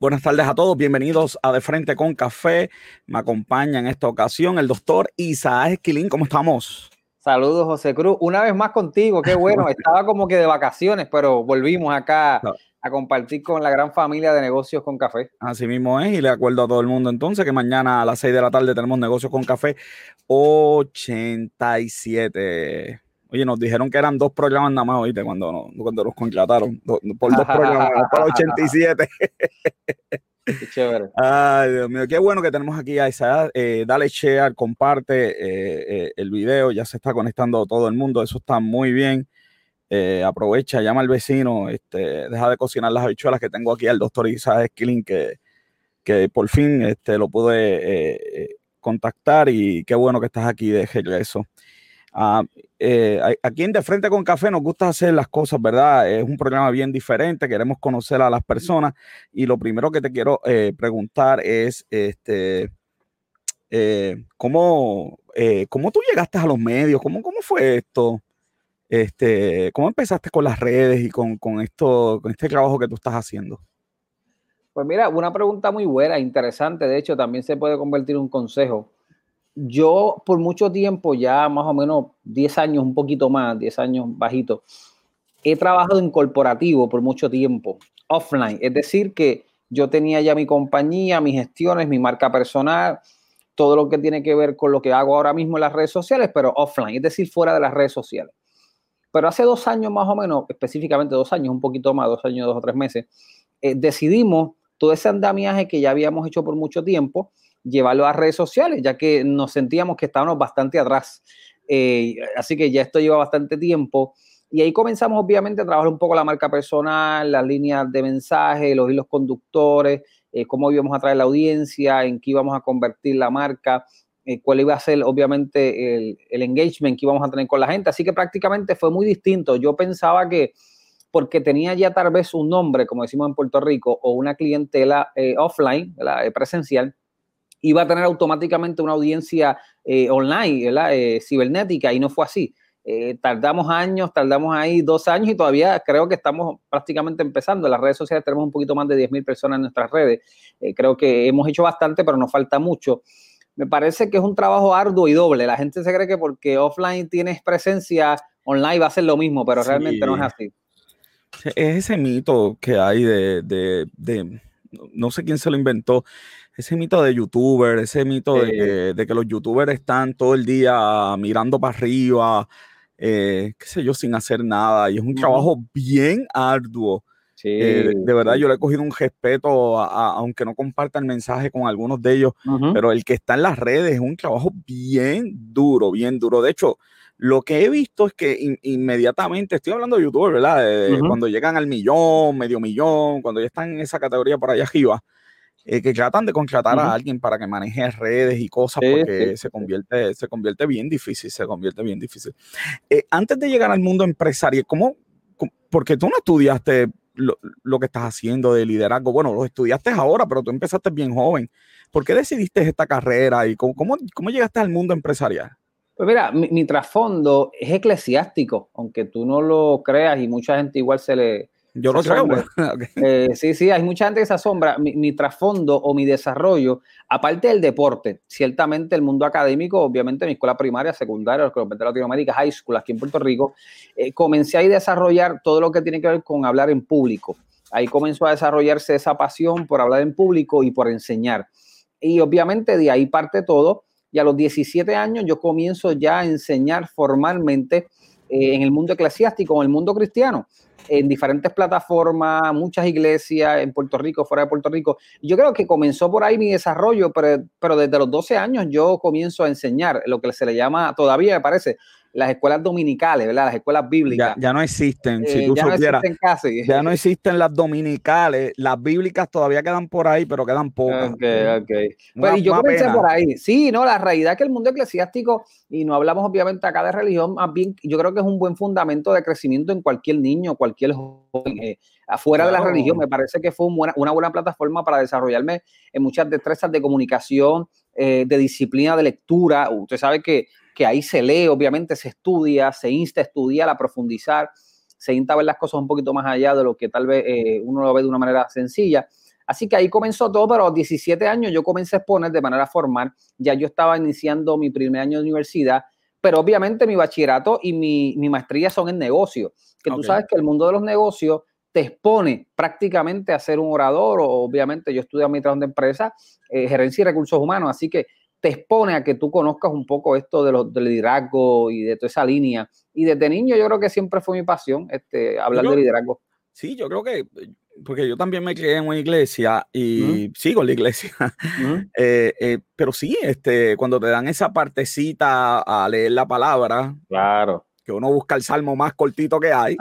Buenas tardes a todos, bienvenidos a De Frente con Café. Me acompaña en esta ocasión el doctor Isaac Esquilín. ¿Cómo estamos? Saludos, José Cruz. Una vez más contigo, qué bueno. Estaba como que de vacaciones, pero volvimos acá a compartir con la gran familia de negocios con café. Así mismo es, y le acuerdo a todo el mundo entonces que mañana a las 6 de la tarde tenemos negocios con café 87. Oye, nos dijeron que eran dos programas nada más, oíste, cuando, cuando nos contrataron. por dos programas, para 87. Qué chévere. Ay, Dios mío, qué bueno que tenemos aquí a Isaac. Eh, dale share, comparte eh, eh, el video, ya se está conectando todo el mundo, eso está muy bien. aprovecha, llama al vecino, este, deja de cocinar las habichuelas que tengo aquí al doctor Isaac Skilling, que, que por fin este, lo pude contactar y qué bueno que estás aquí de regreso. Ah, eh, aquí en De Frente con Café nos gusta hacer las cosas, ¿verdad? Es un programa bien diferente, queremos conocer a las personas y lo primero que te quiero eh, preguntar es, este, eh, ¿cómo, ¿cómo, tú llegaste a los medios? ¿Cómo, cómo fue esto? Este, ¿Cómo empezaste con las redes y con, con, esto, con este trabajo que tú estás haciendo? Pues mira, una pregunta muy buena, interesante, de hecho también se puede convertir en un consejo yo por mucho tiempo, ya más o menos 10 años, un poquito más, 10 años bajito, he trabajado en corporativo por mucho tiempo, offline. Es decir, que yo tenía ya mi compañía, mis gestiones, mi marca personal, todo lo que tiene que ver con lo que hago ahora mismo en las redes sociales, pero offline, es decir, fuera de las redes sociales. Pero hace dos años más o menos, específicamente dos años, un poquito más, dos años, dos o tres meses, eh, decidimos todo ese andamiaje que ya habíamos hecho por mucho tiempo, llevarlo a redes sociales, ya que nos sentíamos que estábamos bastante atrás. Eh, así que ya esto lleva bastante tiempo. Y ahí comenzamos obviamente a trabajar un poco la marca personal, las líneas de mensaje, los hilos conductores, eh, cómo íbamos a traer la audiencia, en qué íbamos a convertir la marca, eh, cuál iba a ser obviamente el, el, engagement que íbamos a tener con la gente. Así que prácticamente fue muy distinto. Yo pensaba que porque tenía ya tal vez un nombre, como decimos en Puerto Rico, o una clientela offline, presencial, iba a tener automáticamente una audiencia eh, online, eh, cibernética, y no fue así. Eh, tardamos años, tardamos ahí dos años y todavía creo que estamos prácticamente empezando. En las redes sociales tenemos un poquito más de 10.000 personas en nuestras redes. creo que hemos hecho bastante, pero nos falta mucho. Me parece que es un trabajo arduo y doble. La gente se cree que porque offline tienes presencia, online va a ser lo mismo, pero realmente no es así. Es ese mito que hay de, de, no sé quién se lo inventó, ese mito de youtuber, ese mito de, que, los youtubers están todo el día mirando para arriba, eh, qué sé yo, sin hacer nada. Y es un trabajo bien arduo. Eh, de verdad, yo le he cogido un respeto, aunque no comparta el mensaje con algunos de ellos, pero el que está en las redes es un trabajo bien duro, bien duro. De hecho, lo que he visto es que inmediatamente, estoy hablando de youtubers, ¿verdad? Cuando llegan al millón, medio millón, cuando ya están en esa categoría por allá arriba, eh, que tratan de contratar a alguien para que maneje redes y cosas porque se convierte, se convierte bien difícil, se convierte bien difícil. Eh, antes de llegar al mundo empresarial, ¿cómo, porque tú no estudiaste lo, que estás haciendo de liderazgo? Bueno, lo estudiaste ahora, pero tú empezaste bien joven. ¿Por qué decidiste esta carrera y cómo, cómo, llegaste al mundo empresarial? Pues mira, mi, mi trasfondo es eclesiástico, aunque tú no lo creas y mucha gente igual se le, yo lo creo. Eh, sí, sí, hay mucha gente que se asombra. Mi, trasfondo o mi desarrollo, aparte del deporte, ciertamente el mundo académico, obviamente mi escuela primaria, secundaria, los de Latinoamérica, high school, aquí en Puerto Rico, eh, comencé a desarrollar todo lo que tiene que ver con hablar en público. Ahí comenzó a desarrollarse esa pasión por hablar en público y por enseñar. Y obviamente de ahí parte todo. Y a los 17 años yo comienzo ya a enseñar formalmente eh, en el mundo eclesiástico, en el mundo cristiano en diferentes plataformas, muchas iglesias en Puerto Rico, fuera de Puerto Rico. Yo creo que comenzó por ahí mi desarrollo, pero, pero desde los 12 años yo comienzo a enseñar lo que se le llama, todavía me parece, las escuelas dominicales, ¿verdad? Las escuelas bíblicas. Ya, no existen, si eh, tú ya no existen casi. Ya no existen las dominicales, las bíblicas todavía quedan por ahí, pero quedan pocas. Ok, ok. Pues, yo comencé por ahí. Sí, no, la realidad es que el mundo eclesiástico, y no hablamos obviamente acá de religión, más bien yo creo que es un buen fundamento de crecimiento en cualquier niño, cualquier joven. Eh, afuera de la religión, me parece que fue una, buena plataforma para desarrollarme en muchas destrezas de comunicación, eh, de disciplina de lectura. Usted sabe que que ahí se lee, obviamente se estudia, se insta a estudiar, a profundizar, se insta a ver las cosas un poquito más allá de lo que tal vez eh, uno lo ve de una manera sencilla. Así que ahí comenzó todo, pero a los 17 años yo comencé a exponer de manera formal. Ya yo estaba iniciando mi primer año de universidad, pero obviamente mi bachillerato y mi, mi maestría son en negocio. Que tú sabes que el mundo de los negocios te expone prácticamente a ser un orador, o obviamente yo estudié administración de empresa, eh, gerencia y recursos humanos, así que te expone a que tú conozcas un poco esto de los, del liderazgo y de toda esa línea. Y desde niño yo creo que siempre fue mi pasión este, hablar de liderazgo. Sí, yo creo que, porque yo también me crié en una iglesia y sigo en la iglesia, eh, eh, pero sí, este, cuando te dan esa partecita a leer la palabra, claro. Que uno busca el salmo más cortito que hay,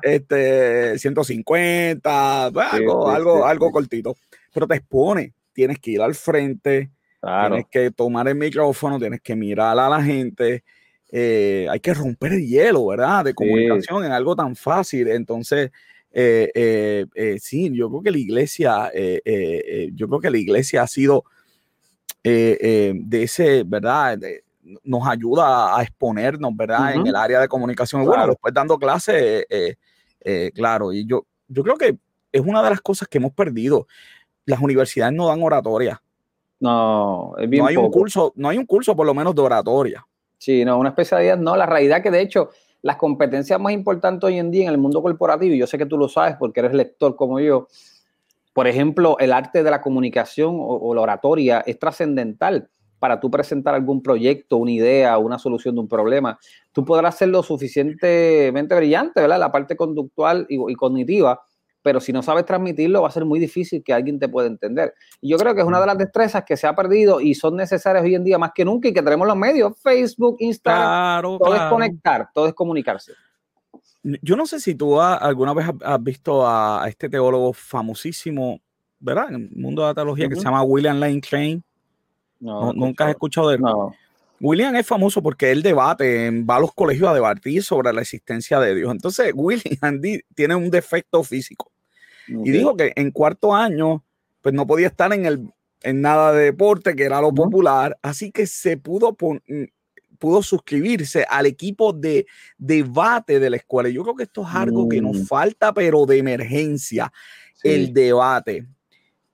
este, 150, algo, algo, algo cortito, pero te expone, tienes que ir al frente, Tienes que tomar el micrófono, tienes que mirar a la gente. Eh, hay que romper el hielo, ¿verdad? De comunicación en algo tan fácil. Entonces, eh, eh, sí, yo creo que la iglesia, yo creo que la iglesia ha sido de ese, ¿verdad? Nos ayuda a exponernos, ¿verdad? En el área de comunicación. Bueno, después dando clases, claro, y yo, yo creo que es una de las cosas que hemos perdido. Las universidades no dan oratoria. No, es bien no hay un curso, no hay un curso por lo menos de oratoria. Sí, no, una especialidad no. La realidad que de hecho las competencias más importantes hoy en día en el mundo corporativo, y yo sé que tú lo sabes porque eres lector como yo, por ejemplo, el arte de la comunicación o, la oratoria es trascendental para tú presentar algún proyecto, una idea, una solución de un problema. Tú podrás ser lo suficientemente brillante, ¿verdad? La parte conductual y cognitiva, pero si no sabes transmitirlo va a ser muy difícil que alguien te pueda entender. Y yo creo que es una de las destrezas que se ha perdido y son necesarias hoy en día más que nunca y que tenemos los medios, Facebook, Instagram, todo es conectar, todo es comunicarse. Yo no sé si tú alguna vez has visto a, este teólogo famosísimo, ¿verdad? En el mundo de la teología que se llama William Lane Crain. No, nunca has escuchado de él. No. William es famoso porque él debate, va a los colegios a debatir sobre la existencia de Dios. Entonces, William tiene un defecto físico. Y dijo que en cuarto año, pues no podía estar en, el, en nada de deporte, que era lo popular, así que se pudo, mm, pudo suscribirse al equipo de debate de la escuela. Yo creo que esto es algo que nos mm. falta, pero de emergencia, el debate.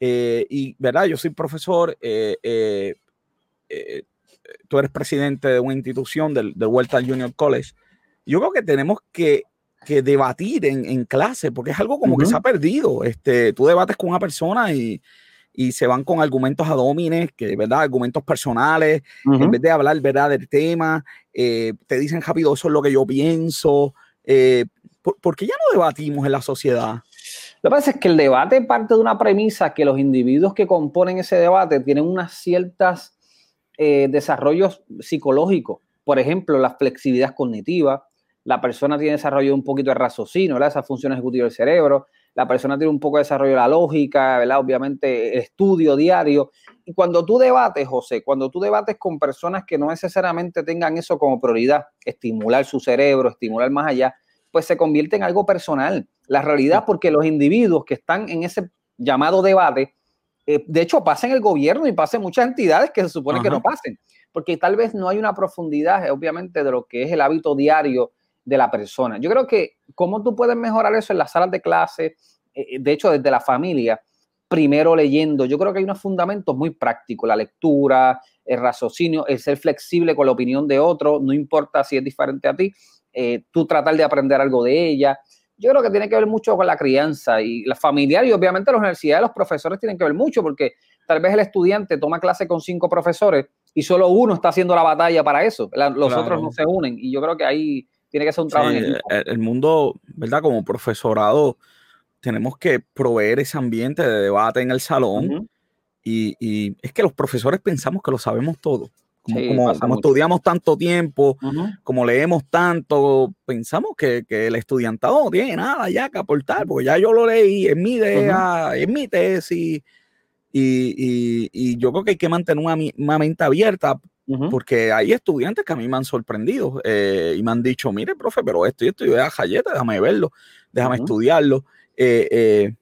Eh, y, ¿verdad? Yo soy profesor. Eh, eh, tú eres presidente de una institución del, del Vuelta Junior College. Yo creo que tenemos que, que debatir en, en, clase, porque es algo como que se ha perdido. Este, tú debates con una persona y, y se van con argumentos adómines, que verdad, argumentos personales, en vez de hablar verdad del tema, eh, te dicen rápido, eso es lo que yo pienso. Eh, ¿por, qué ya no debatimos en la sociedad? Lo que pasa es que el debate parte de una premisa que los individuos que componen ese debate tienen unas ciertas eh, desarrollos psicológicos. Por ejemplo, la flexibilidad cognitiva. La persona tiene desarrollo un poquito de raciocinio, ¿verdad? Esa función ejecutiva del cerebro. La persona tiene un poco de desarrollo de la lógica, ¿verdad? Obviamente, el estudio diario. Y cuando tú debates, José, cuando tú debates con personas que no necesariamente tengan eso como prioridad, estimular su cerebro, estimular más allá, pues se convierte en algo personal. La realidad, porque los individuos que están en ese llamado debate eh, de hecho, pasa en el gobierno y pasa en muchas entidades que se supone que no pasen, porque tal vez no hay una profundidad, obviamente, de lo que es el hábito diario de la persona. Yo creo que cómo tú puedes mejorar eso en las salas de clase, eh, eh, de hecho, desde la familia, primero leyendo. Yo creo que hay unos fundamentos muy prácticos, la lectura, el raciocinio, el ser flexible con la opinión de otro, no importa si es diferente a ti, tú tratar de aprender algo de ella yo creo que tiene que ver mucho con la crianza y la familiar y obviamente la universidad los profesores tienen que ver mucho porque tal vez el estudiante toma clase con cinco profesores y solo uno está haciendo la batalla para eso, los otros no se unen y yo creo que ahí tiene que ser un trabajo en equipo. El, mundo, ¿verdad? Como profesorado tenemos que proveer ese ambiente de debate en el salón y, y es que los profesores pensamos que lo sabemos todo. Como, estudiamos tanto tiempo, como leemos tanto, pensamos que, el estudiantado no tiene nada ya que aportar, porque ya yo lo leí, es mi idea, es mi tesis, y, yo creo que hay que mantener una, mente abierta, porque hay estudiantes que a mí me han sorprendido eh, y me han dicho, mire, profe, pero esto y esto, yo a Jayeta, déjame verlo, déjame estudiarlo. Eh, eh,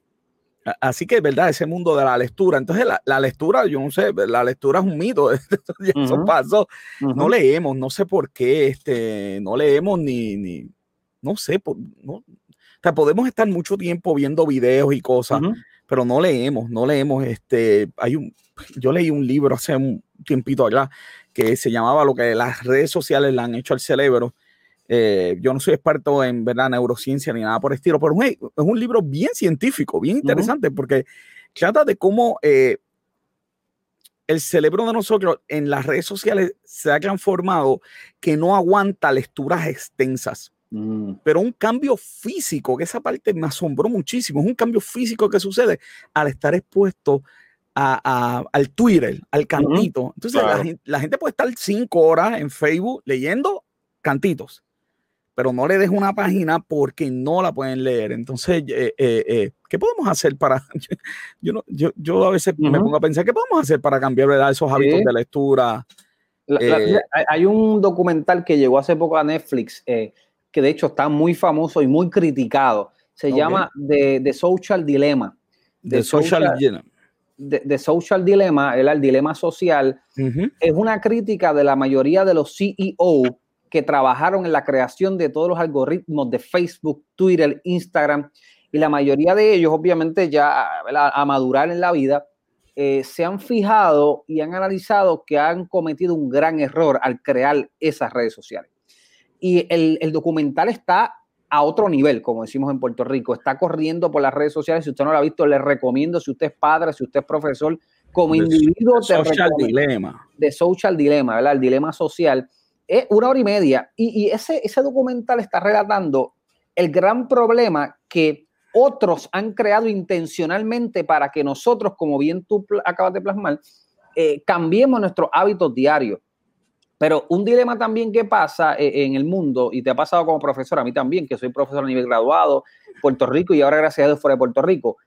Así que, ¿verdad? Ese mundo de la lectura. Entonces, la, lectura, yo no sé, la lectura es un mito. Eso pasó. No leemos, no sé por qué, este, no leemos ni, ni no sé, no, o sea, podemos estar mucho tiempo viendo videos y cosas, pero no leemos, no leemos. Este, hay un, yo leí un libro hace un tiempito allá que se llamaba lo que las redes sociales le han hecho al cerebro. Eh, yo no soy experto en verdad neurociencia ni nada por el estilo, pero es un libro bien científico, bien interesante, porque trata de cómo eh, el cerebro de nosotros en las redes sociales se ha transformado que no aguanta lecturas extensas. Mm. Pero un cambio físico, que esa parte me asombró muchísimo, es un cambio físico que sucede al estar expuesto a, al Twitter, al cantito. Entonces la, gente, puede estar cinco horas en Facebook leyendo cantitos, pero no le dejo una página porque no la pueden leer. Entonces, eh, eh, eh, ¿qué podemos hacer para... Yo, yo, yo, a veces me pongo a pensar, ¿qué podemos hacer para cambiar esos hábitos de lectura? hay un documental que llegó hace poco a Netflix, que de hecho está muy famoso y muy criticado. Se llama The, Social Dilemma. The, Social, Dilemma de, Social Dilemma, el, dilema social, es una crítica de la mayoría de los CEO que trabajaron en la creación de todos los algoritmos de Facebook, Twitter, Instagram, y la mayoría de ellos, obviamente, ya a madurar en la vida, eh, se han fijado y han analizado que han cometido un gran error al crear esas redes sociales. Y el, el documental está a otro nivel, como decimos en Puerto Rico. Está corriendo por las redes sociales. Si usted no lo ha visto, le recomiendo, si usted es padre, si usted es profesor, como individuo. De social dilema. De social dilema, ¿verdad? El dilema social. Es una hora y media. Y, ese, ese documental está relatando el gran problema que otros han creado intencionalmente para que nosotros, como bien tú acabas de plasmar, eh, cambiemos nuestros hábitos diarios. Pero un dilema también que pasa eh, en el mundo, y te ha pasado como profesor, a mí también, que soy profesor a nivel graduado, Puerto Rico y ahora gracias a Dios fuera de Puerto Rico.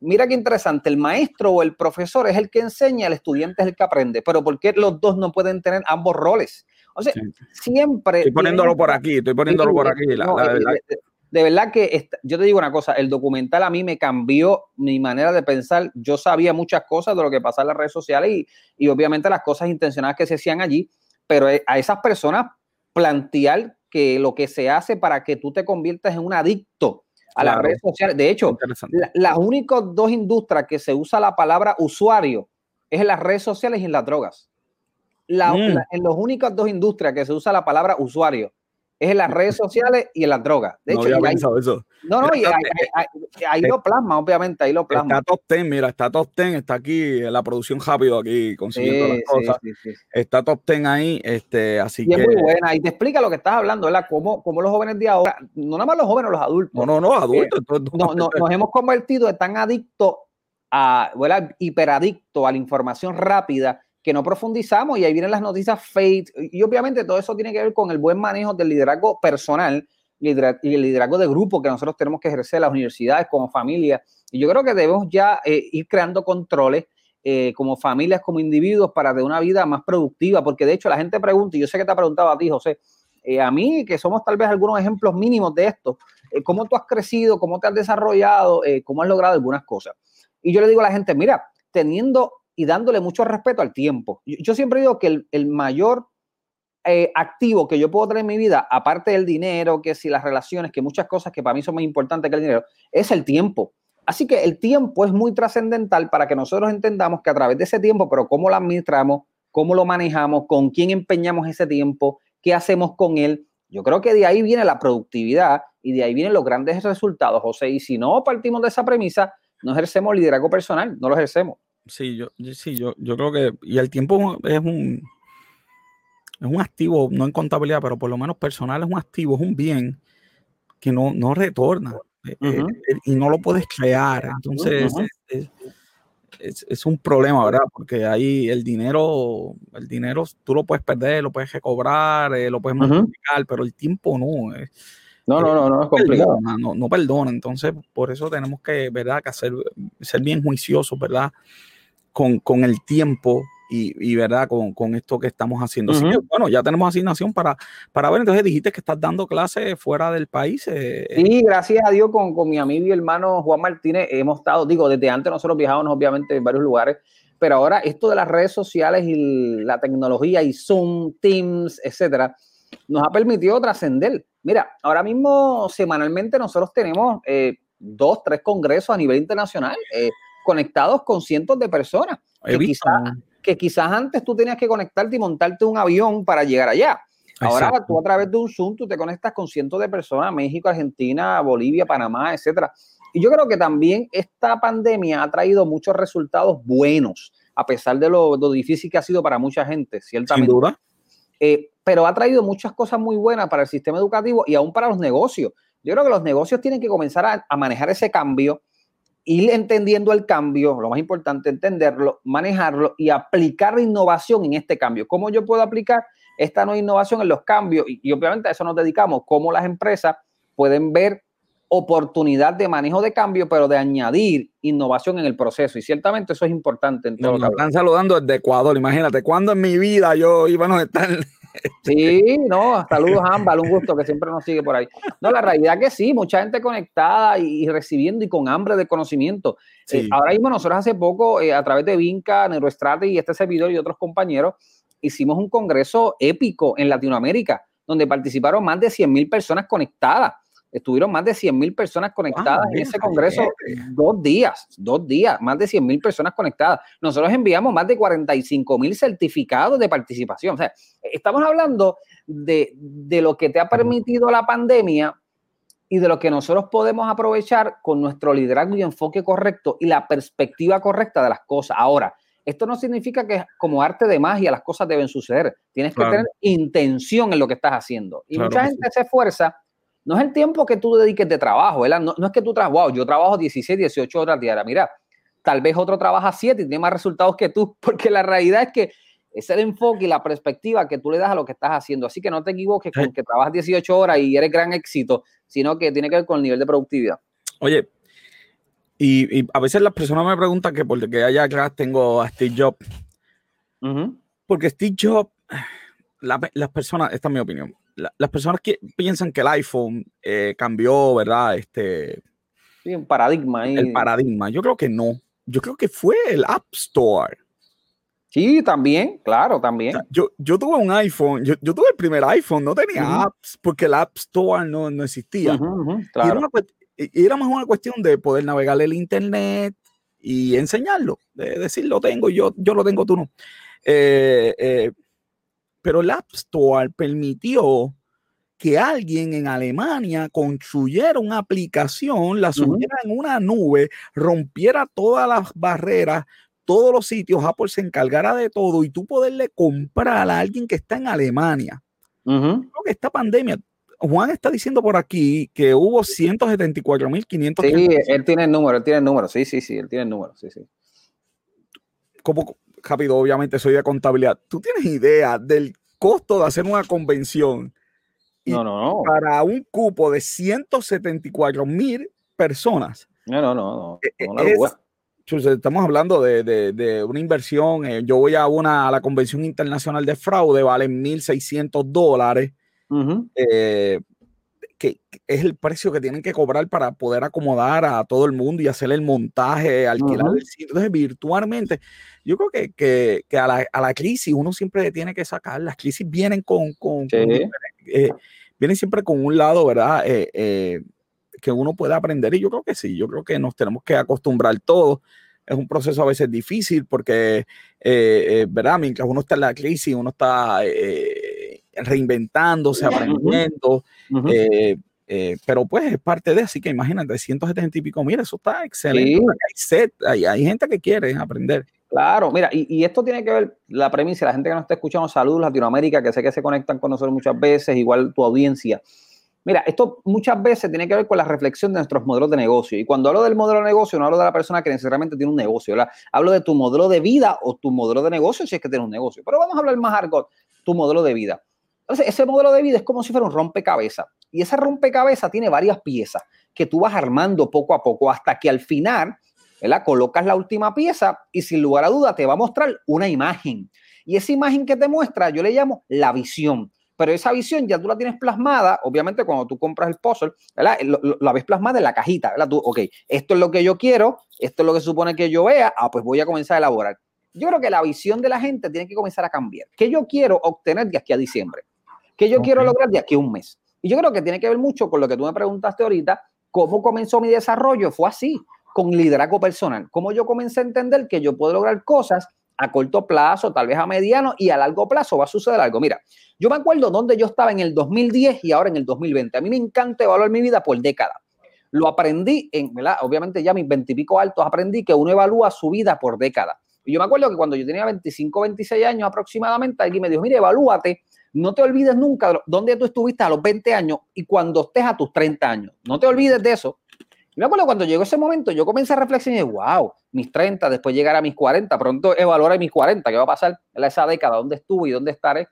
Mira qué interesante, el maestro o el profesor es el que enseña, el estudiante es el que aprende, pero ¿por qué los dos no pueden tener ambos roles? O sea, siempre... Estoy poniéndolo por aquí, estoy poniéndolo por aquí. de, verdad que yo te digo una cosa, el documental a mí me cambió mi manera de pensar. Yo sabía muchas cosas de lo que pasa en las redes sociales y, y obviamente las cosas intencionadas que se hacían allí, pero e, a esas personas plantear que lo que se hace para que tú te conviertas en un adicto a las redes sociales. De hecho, las únicas dos industrias que se usa la palabra usuario es en las redes sociales y en las drogas. Mm. en las únicas dos industrias que se usa la palabra usuario es en las redes sociales y en las drogas. De hecho, eso. No, no, y ahí, lo plasma, obviamente, ahí lo plasma. Está top 10, mira, está top 10, está aquí en la producción rápido aquí consiguiendo las cosas. está top 10 ahí, este, así y que... es muy buena, y te explica lo que estás hablando, ¿verdad? Cómo, cómo los jóvenes de ahora, no nada más los jóvenes, los adultos. No, no, no, adultos. Eh, no, no, nos hemos convertido en tan adictos a, ¿verdad? Hiperadicto a la información rápida que no profundizamos y ahí vienen las noticias fake y obviamente todo eso tiene que ver con el buen manejo del liderazgo personal y el liderazgo de grupo que nosotros tenemos que ejercer las universidades como familia. Y yo creo que debemos ya eh, ir creando controles eh, como familias, como individuos para de una vida más productiva, porque de hecho la gente pregunta, y yo sé que te ha preguntado a ti, José, eh, a mí que somos tal vez algunos ejemplos mínimos de esto, cómo tú has crecido, cómo te has desarrollado, cómo has logrado algunas cosas. Y yo le digo a la gente, mira, teniendo y dándole mucho respeto al tiempo. Yo, siempre digo que el, mayor eh, activo que yo puedo tener en mi vida, aparte del dinero, que si las relaciones, que muchas cosas que para mí son más importantes que el dinero, es el tiempo. Así que el tiempo es muy trascendental para que nosotros entendamos que a través de ese tiempo, pero cómo lo administramos, cómo lo manejamos, con quién empeñamos ese tiempo, qué hacemos con él. Yo creo que de ahí viene la productividad y de ahí vienen los grandes resultados, José. Y si no partimos de esa premisa, no ejercemos liderazgo personal, no lo ejercemos. Sí, yo, sí, yo, yo creo que, y el tiempo es un, es un activo, no en contabilidad, pero por lo menos personal es un activo, es un bien que no, no retorna eh, eh, eh, y no lo puedes crear. Entonces, es, es, un problema, ¿verdad? Porque ahí el dinero, el dinero tú lo puedes perder, lo puedes recobrar, lo puedes multiplicar, pero el tiempo no. no, no, no, no es complicado. no, no perdona. Entonces, por eso tenemos que, ¿verdad? Que hacer, ser bien juiciosos, ¿verdad? Con, el tiempo y, ¿verdad? Con, esto que estamos haciendo. bueno, ya tenemos asignación para, para ver. Entonces dijiste que estás dando clases fuera del país. Eh, eh. sí, gracias a Dios con, mi amigo y hermano Juan Martínez hemos estado, digo, desde antes nosotros viajábamos obviamente en varios lugares, pero ahora esto de las redes sociales y la tecnología y Zoom, Teams, etcétera, nos ha permitido trascender. Mira, ahora mismo semanalmente nosotros tenemos... Eh, dos, tres congresos a nivel internacional, eh, conectados con cientos de personas. Que quizás, que quizás antes tú tenías que conectarte y montarte un avión para llegar allá. Ahora tú a través de un Zoom tú te conectas con cientos de personas, México, Argentina, Bolivia, Panamá, etcétera. Y yo creo que también esta pandemia ha traído muchos resultados buenos, a pesar de lo, difícil que ha sido para mucha gente, ciertamente. Sin duda. Eh, pero ha traído muchas cosas muy buenas para el sistema educativo y aún para los negocios. Yo creo que los negocios tienen que comenzar a, manejar ese cambio, ir entendiendo el cambio, lo más importante, entenderlo, manejarlo y aplicar la innovación en este cambio. ¿Cómo yo puedo aplicar esta nueva innovación en los cambios? Y, y obviamente a eso nos dedicamos, cómo las empresas pueden ver oportunidad de manejo de cambio, pero de añadir innovación en el proceso. Y ciertamente eso es importante. En todo Nos están saludando desde Ecuador. Imagínate, ¿cuándo en mi vida yo iba a estar? Sí, no, saludos Ámbar, un gusto que siempre nos sigue por ahí. No, la realidad que sí, mucha gente conectada y, recibiendo y con hambre de conocimiento. Eh, ahora mismo nosotros hace poco, eh, a través de Vinca, Neurostrategy y este servidor y otros compañeros, hicimos un congreso épico en Latinoamérica, donde participaron más de 100 mil personas conectadas estuvieron más de 100 mil personas conectadas en ese congreso dos días, dos días, más de 100 mil personas conectadas. Nosotros enviamos más de 45 mil certificados de participación. O sea, estamos hablando de, lo que te ha permitido la pandemia y de lo que nosotros podemos aprovechar con nuestro liderazgo y enfoque correcto y la perspectiva correcta de las cosas. Ahora, esto no significa que como arte de magia las cosas deben suceder. Tienes que tener intención en lo que estás haciendo. Y mucha gente se esfuerza no es el tiempo que tú dediques de trabajo, ¿verdad? No, es que tú trabajas, wow, yo trabajo 16, 18 horas diarias. Mira, tal vez otro trabaja 7 y tiene más resultados que tú, porque la realidad es que es el enfoque y la perspectiva que tú le das a lo que estás haciendo. Así que no te equivoques con que trabajas 18 horas y eres gran éxito, sino que tiene que ver con el nivel de productividad. Oye, y, a veces las personas me preguntan que por qué allá atrás tengo a Steve Jobs. Porque Steve Jobs, las personas, esta es mi opinión, las personas que piensan que el iPhone eh, cambió, ¿verdad? Este, sí, un paradigma. El paradigma. Yo creo que no. Yo creo que fue el App Store. Sí, también, claro, también. yo, yo tuve un iPhone, yo, tuve el primer iPhone, no tenía apps porque el App Store no, no existía. y era, más una cuestión de poder navegar el Internet y enseñarlo, de decir lo tengo, yo, yo lo tengo, tú no. Eh, eh, pero el App Store permitió que alguien en Alemania construyera una aplicación, la subiera en una nube, rompiera todas las barreras, todos los sitios, Apple se encargara de todo y tú poderle comprar a alguien que está en Alemania. Creo que esta pandemia, Juan está diciendo por aquí que hubo 174.500. Sí, él tiene el número, él tiene el número, sí, sí, sí, él tiene el número, sí, sí. ¿Cómo, rápido, obviamente soy de contabilidad. ¿Tú tienes idea del costo de hacer una convención? no, no, no. Para un cupo de 174 mil personas. No, no, no. estamos hablando de, una inversión. Eh, yo voy a una a la convención internacional de fraude, vale 1.600 dólares que es el precio que tienen que cobrar para poder acomodar a todo el mundo y hacer el montaje, alquilar el sitio. Entonces, virtualmente, yo creo que, que, que a, la, a, la, crisis uno siempre tiene que sacar. Las crisis vienen con, con, eh, vienen siempre con un lado, ¿verdad? Eh, eh, que uno puede aprender y yo creo que sí, yo creo que nos tenemos que acostumbrar todos. Es un proceso a veces difícil porque, ¿verdad? Mientras uno está en la crisis, uno está reinventándose, aprendiendo. Eh, eh, pero pues es parte de, así que imagínate, 170 y pico, mira, eso está excelente. Hay, set, hay, hay, gente que quiere aprender. Claro, mira, y, y, esto tiene que ver, la premisa, la gente que nos está escuchando, saludos Latinoamérica, que sé que se conectan con nosotros muchas veces, igual tu audiencia. Mira, esto muchas veces tiene que ver con la reflexión de nuestros modelos de negocio. Y cuando hablo del modelo de negocio, no hablo de la persona que necesariamente tiene un negocio, ¿verdad? Hablo de tu modelo de vida o tu modelo de negocio si es que tienes un negocio. Pero vamos a hablar más argot, tu modelo de vida. Entonces, ese modelo de vida es como si fuera un rompecabezas. Y ese rompecabezas tiene varias piezas que tú vas armando poco a poco hasta que al final, ¿verdad? Colocas la última pieza y sin lugar a duda te va a mostrar una imagen. Y esa imagen que te muestra, yo le llamo la visión. Pero esa visión ya tú la tienes plasmada, obviamente cuando tú compras el puzzle, ¿verdad? la ves plasmada en la cajita, ¿verdad? Tú, ok, esto es lo que yo quiero, esto es lo que supone que yo vea, ah, pues voy a comenzar a elaborar. Yo creo que la visión de la gente tiene que comenzar a cambiar. ¿Qué yo quiero obtener de aquí a diciembre? ¿Qué yo quiero lograr de aquí a un mes? Y yo creo que tiene que ver mucho con lo que tú me preguntaste ahorita, ¿Cómo comenzó mi desarrollo? Fue así, con liderazgo personal. ¿Cómo yo comencé a entender que yo puedo lograr cosas a corto plazo, tal vez a mediano y a largo plazo va a suceder algo. Mira, yo me acuerdo dónde yo estaba en el 2010 y ahora en el 2020. A mí me encanta evaluar mi vida por década. Lo aprendí en, ¿verdad? Obviamente ya mis veintipico altos aprendí que uno evalúa su vida por década. Y yo me acuerdo que cuando yo tenía 25, 26 años aproximadamente, alguien me dijo, mire, evalúate, no te olvides nunca dónde tú estuviste a los 20 años y cuando estés a tus 30 años. No te olvides de eso. Y me acuerdo cuando llegó ese momento, yo comencé a reflexionar y wow, mis 30, después llegar a mis 40, pronto evaluar mis 40, qué va a pasar en esa década, dónde estuve y dónde estaré.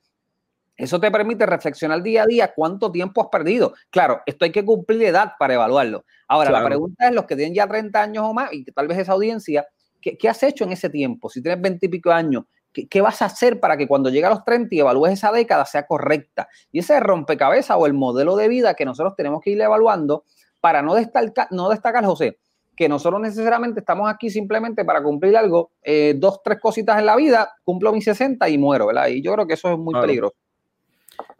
Eso te permite reflexionar día a día cuánto tiempo has perdido. Claro, esto hay que cumplir edad para evaluarlo. Ahora, la pregunta es, los que tienen ya 30 años o más, y tal vez esa audiencia, ¿qué, has hecho en ese tiempo? Si tienes 20 y pico años, ¿qué, ¿qué, vas a hacer para que cuando llegue a los 30 y evalúes esa década sea correcta? Y ese rompecabezas o el modelo de vida que nosotros tenemos que ir evaluando para no destacar, no destacar José, que nosotros necesariamente estamos aquí simplemente para cumplir algo, eh, dos, tres cositas en la vida, cumplo mis 60 y muero, ¿verdad? Y yo creo que eso es muy peligroso.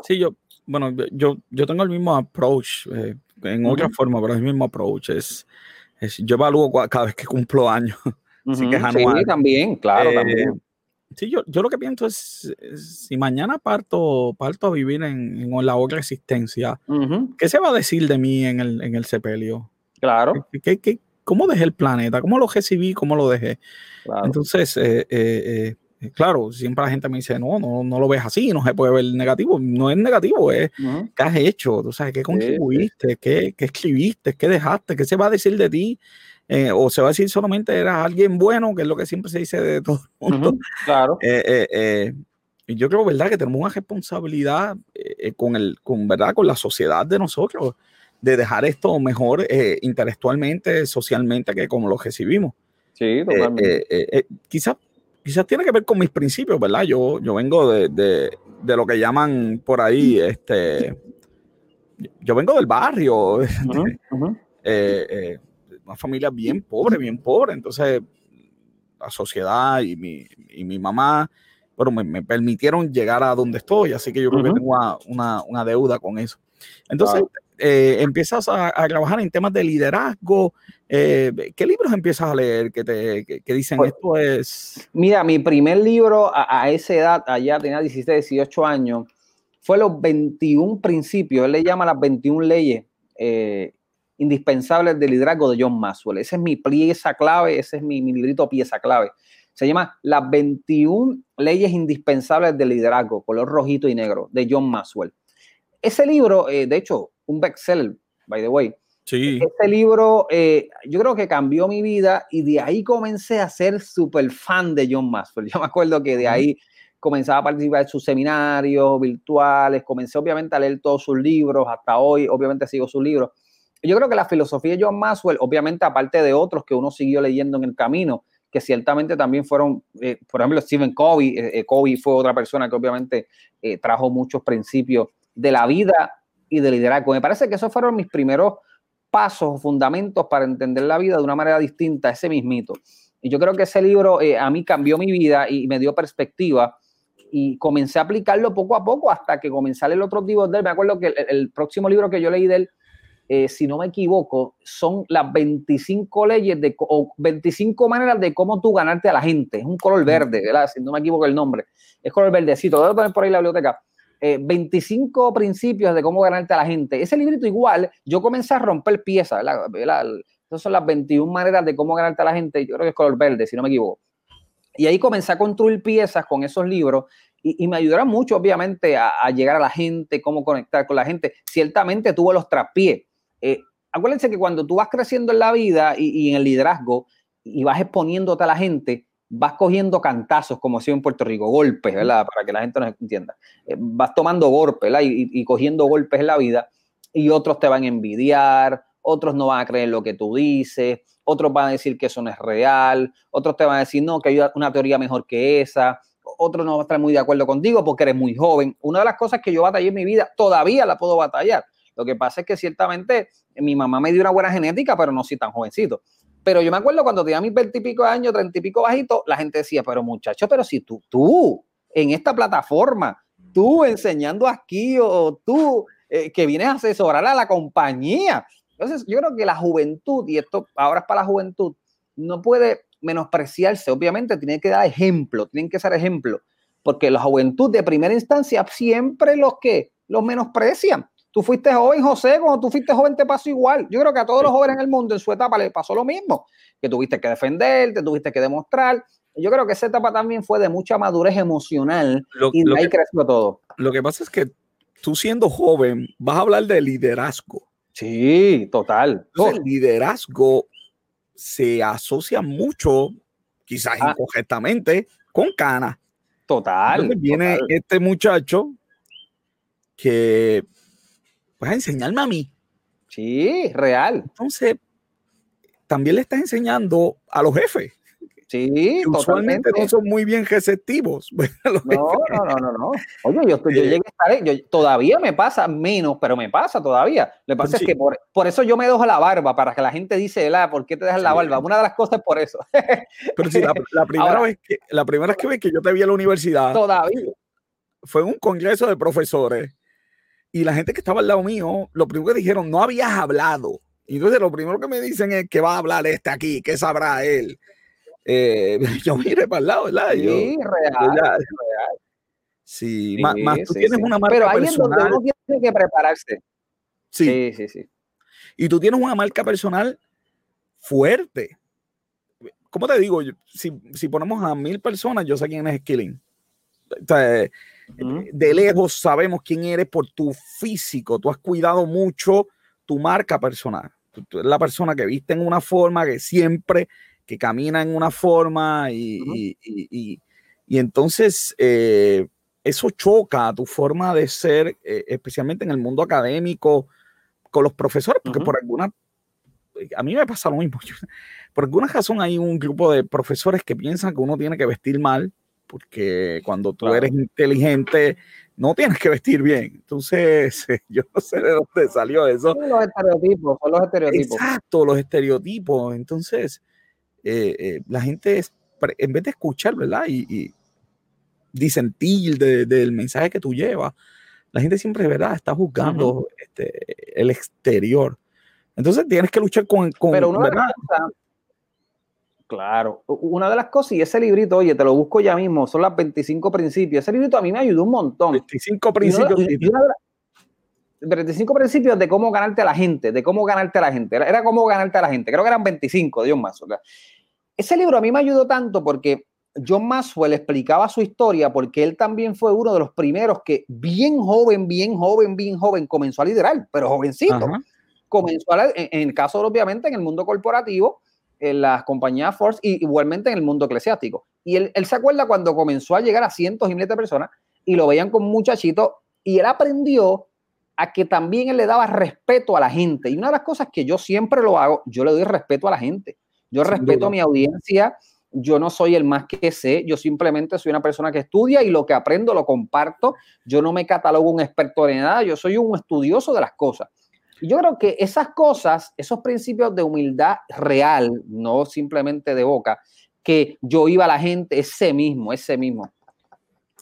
Sí, yo, bueno, yo, yo tengo el mismo approach, eh, en otra forma, pero el mismo approach. Es, yo evalúo cada vez que cumplo años. Así que Sí, también, claro, eh, también. Sí, yo, yo lo que pienso es, si mañana parto, parto a vivir en, la otra existencia, ¿qué se va a decir de mí en el, en el sepelio? Claro. ¿Qué, qué, cómo dejé el planeta? ¿Cómo lo recibí? ¿Cómo lo dejé? Entonces, eh, eh, eh, claro, siempre la gente me dice, no, no, no lo ves así, no se puede ver negativo. No es negativo, es qué has hecho, tú sabes, qué contribuiste, Qué, qué, escribiste, qué dejaste, qué se va a decir de ti. O se va a decir solamente eras alguien bueno, que es lo que siempre se dice de todo el mundo. claro. y yo creo, ¿verdad?, que tenemos una responsabilidad con, el, con, ¿verdad? con la sociedad de nosotros de dejar esto mejor eh, intelectualmente, socialmente, que como lo recibimos. Sí, eh, totalmente. Eh, quizás quizás tiene que ver con mis principios, ¿verdad? Yo, yo vengo de, de, lo que llaman por ahí, este, yo vengo del barrio, una familia bien pobre, bien pobre, entonces la sociedad y mi, y mi mamá, bueno, me, me, permitieron llegar a donde estoy, así que yo creo que tengo una, una, deuda con eso. Entonces, eh, empiezas a, trabajar en temas de liderazgo. Eh, ¿Qué libros empiezas a leer que te que, dicen pues, esto es? Mira, mi primer libro a, esa edad, allá tenía 17, 18 años, fue los 21 principios. Él le llama las 21 leyes eh, indispensables del liderazgo de John Maxwell. Ese es mi pieza clave, ese es mi, mi librito pieza clave. Se llama Las 21 leyes indispensables del liderazgo, color rojito y negro, de John Maxwell. Ese libro, de hecho, un bestseller, by the way. Sí. Este libro, eh, yo creo que cambió mi vida y de ahí comencé a ser súper fan de John Maxwell. Yo me acuerdo que de ahí comenzaba a participar en sus seminarios virtuales, comencé obviamente a leer todos sus libros, hasta hoy obviamente sigo sus libros. Yo creo que la filosofía de John Maxwell, obviamente aparte de otros que uno siguió leyendo en el camino, que ciertamente también fueron, eh, por ejemplo, Stephen Covey, eh, Covey fue otra persona que obviamente trajo muchos principios de la vida y de liderazgo. Me parece que esos fueron mis primeros pasos o fundamentos para entender la vida de una manera distinta, ese mismito. Y yo creo que ese libro eh, a mí cambió mi vida y me dio perspectiva y comencé a aplicarlo poco a poco hasta que comencé a leer otros libros de él. Me acuerdo que el, próximo libro que yo leí de él, eh, si no me equivoco, son las 25 leyes de, o 25 maneras de cómo tú ganarte a la gente. Es un color verde, ¿verdad? Si no me equivoco el nombre. Es color verdecito. A poner por ahí la biblioteca 25 eh, principios de cómo ganarte a la gente. Ese librito igual, yo comencé a romper piezas, Esas son las 21 maneras de cómo ganarte a la gente. Yo creo que es color verde, si no me equivoco. Y ahí comencé a construir piezas con esos libros y, me ayudaron mucho, obviamente, a, llegar a la gente, cómo conectar con la gente. Ciertamente tuvo los traspiés. Eh, acuérdense que cuando tú vas creciendo en la vida y, y en el liderazgo y vas exponiéndote a la gente, vas cogiendo cantazos, como si en Puerto Rico, golpes, ¿verdad? Para que la gente nos entienda. Eh, vas tomando golpes, ¿verdad? Y, cogiendo golpes en la vida, y otros te van a envidiar, otros no van a creer lo que tú dices, otros van a decir que eso no es real, otros te van a decir, no, que hay una teoría mejor que esa, otros no van a estar muy de acuerdo contigo porque eres muy joven. Una de las cosas que yo batallé en mi vida, todavía la puedo batallar. Lo que pasa es que ciertamente mi mamá me dio una buena genética, pero no soy tan jovencito. Pero yo me acuerdo cuando tenía mis veintipico años, treinta y pico bajito, la gente decía, pero muchacho, pero si tú, tú, en esta plataforma, tú enseñando aquí o tú eh, que vienes a asesorar a la compañía, Entonces, yo creo que la juventud, y esto ahora es para la juventud, no puede menospreciarse. Obviamente, tiene que dar ejemplo, tienen que ser ejemplo, porque la juventud de primera instancia siempre los que los menosprecian. Tú fuiste joven, José, cuando tú fuiste joven te pasó igual. Yo creo que a todos los jóvenes en el mundo en su etapa les pasó lo mismo, que tuviste que defenderte, tuviste que demostrar. Yo creo que esa etapa también fue de mucha madurez emocional y de ahí creció todo. Lo que pasa es que tú siendo joven vas a hablar de liderazgo. Sí, total. el liderazgo se asocia mucho, quizás ah. incorrectamente, con cana. Total. viene este muchacho que vas a enseñarme a mí. Sí, real. Entonces, también le estás enseñando a los jefes. Sí, usualmente no son muy bien receptivos. No, no, no, no, no. Oye, yo, estoy, yo llegué a estar, yo, todavía me pasa menos, pero me pasa todavía. Lo que pasa es que por, por, eso yo me dejo la barba, para que la gente dice, ¿por qué te dejas la barba? Una de las cosas es por eso. Pero sí, la, primera vez que, la primera vez que, que yo te vi en la universidad. Todavía. Fue un congreso de profesores y la gente que estaba al lado mío, lo primero que dijeron, no habías hablado. Y entonces lo primero que me dicen es que va a hablar este aquí, ¿qué sabrá él? Eh, yo mire para el lado, ¿verdad? Sí, real, real. Sí, más, tú tienes una marca Pero ahí personal. es donde uno tiene que prepararse. Sí. sí, sí, Y tú tienes una marca personal fuerte. ¿Cómo te digo? Si, si ponemos a mil personas, yo sé quién es Skilling. De lejos sabemos quién eres por tu físico. Tú has cuidado mucho tu marca personal. Tú, eres la persona que viste en una forma que siempre que camina en una forma y, entonces eh, eso choca a tu forma de ser, eh, especialmente en el mundo académico, con los profesores, porque por alguna, a mí me pasa lo mismo, por alguna razón hay un grupo de profesores que piensan que uno tiene que vestir mal, porque cuando tú eres inteligente, no tienes que vestir bien. Entonces, yo no sé de dónde salió eso. Son los estereotipos, son los estereotipos. Exacto, los estereotipos. Entonces, eh, eh, la gente, en vez de escuchar, ¿verdad? Y, y disentir del mensaje que tú llevas, la gente siempre, ¿verdad? Está juzgando este, el exterior. Entonces tienes que luchar con... con Pero una ¿verdad? Claro, una de las cosas, y ese librito, oye, te lo busco ya mismo, son las 25 principios. Ese librito a mí me ayudó un montón. 25 principios. 25 principios de cómo ganarte a la gente, de cómo ganarte a la gente. Era, era cómo ganarte a la gente. Creo que eran 25, Dios más. Ese libro a mí me ayudó tanto porque John Maxwell explicaba su historia porque él también fue uno de los primeros que bien joven, bien joven, bien joven comenzó a liderar, pero jovencito. Comenzó a, en, el caso, obviamente, en el mundo corporativo, en las compañías Force y igualmente en el mundo eclesiástico. Y él, él se acuerda cuando comenzó a llegar a cientos y miles de personas y lo veían como muchachito y él aprendió a que también él le daba respeto a la gente. Y una de las cosas que yo siempre lo hago, yo le doy respeto a la gente. Yo respeto a mi audiencia, yo no soy el más que sé, yo simplemente soy una persona que estudia y lo que aprendo lo comparto. Yo no me catalogo un experto en nada, yo soy un estudioso de las cosas. Y yo creo que esas cosas, esos principios de humildad real, no simplemente de boca, que yo iba a la gente, ese mismo, ese mismo.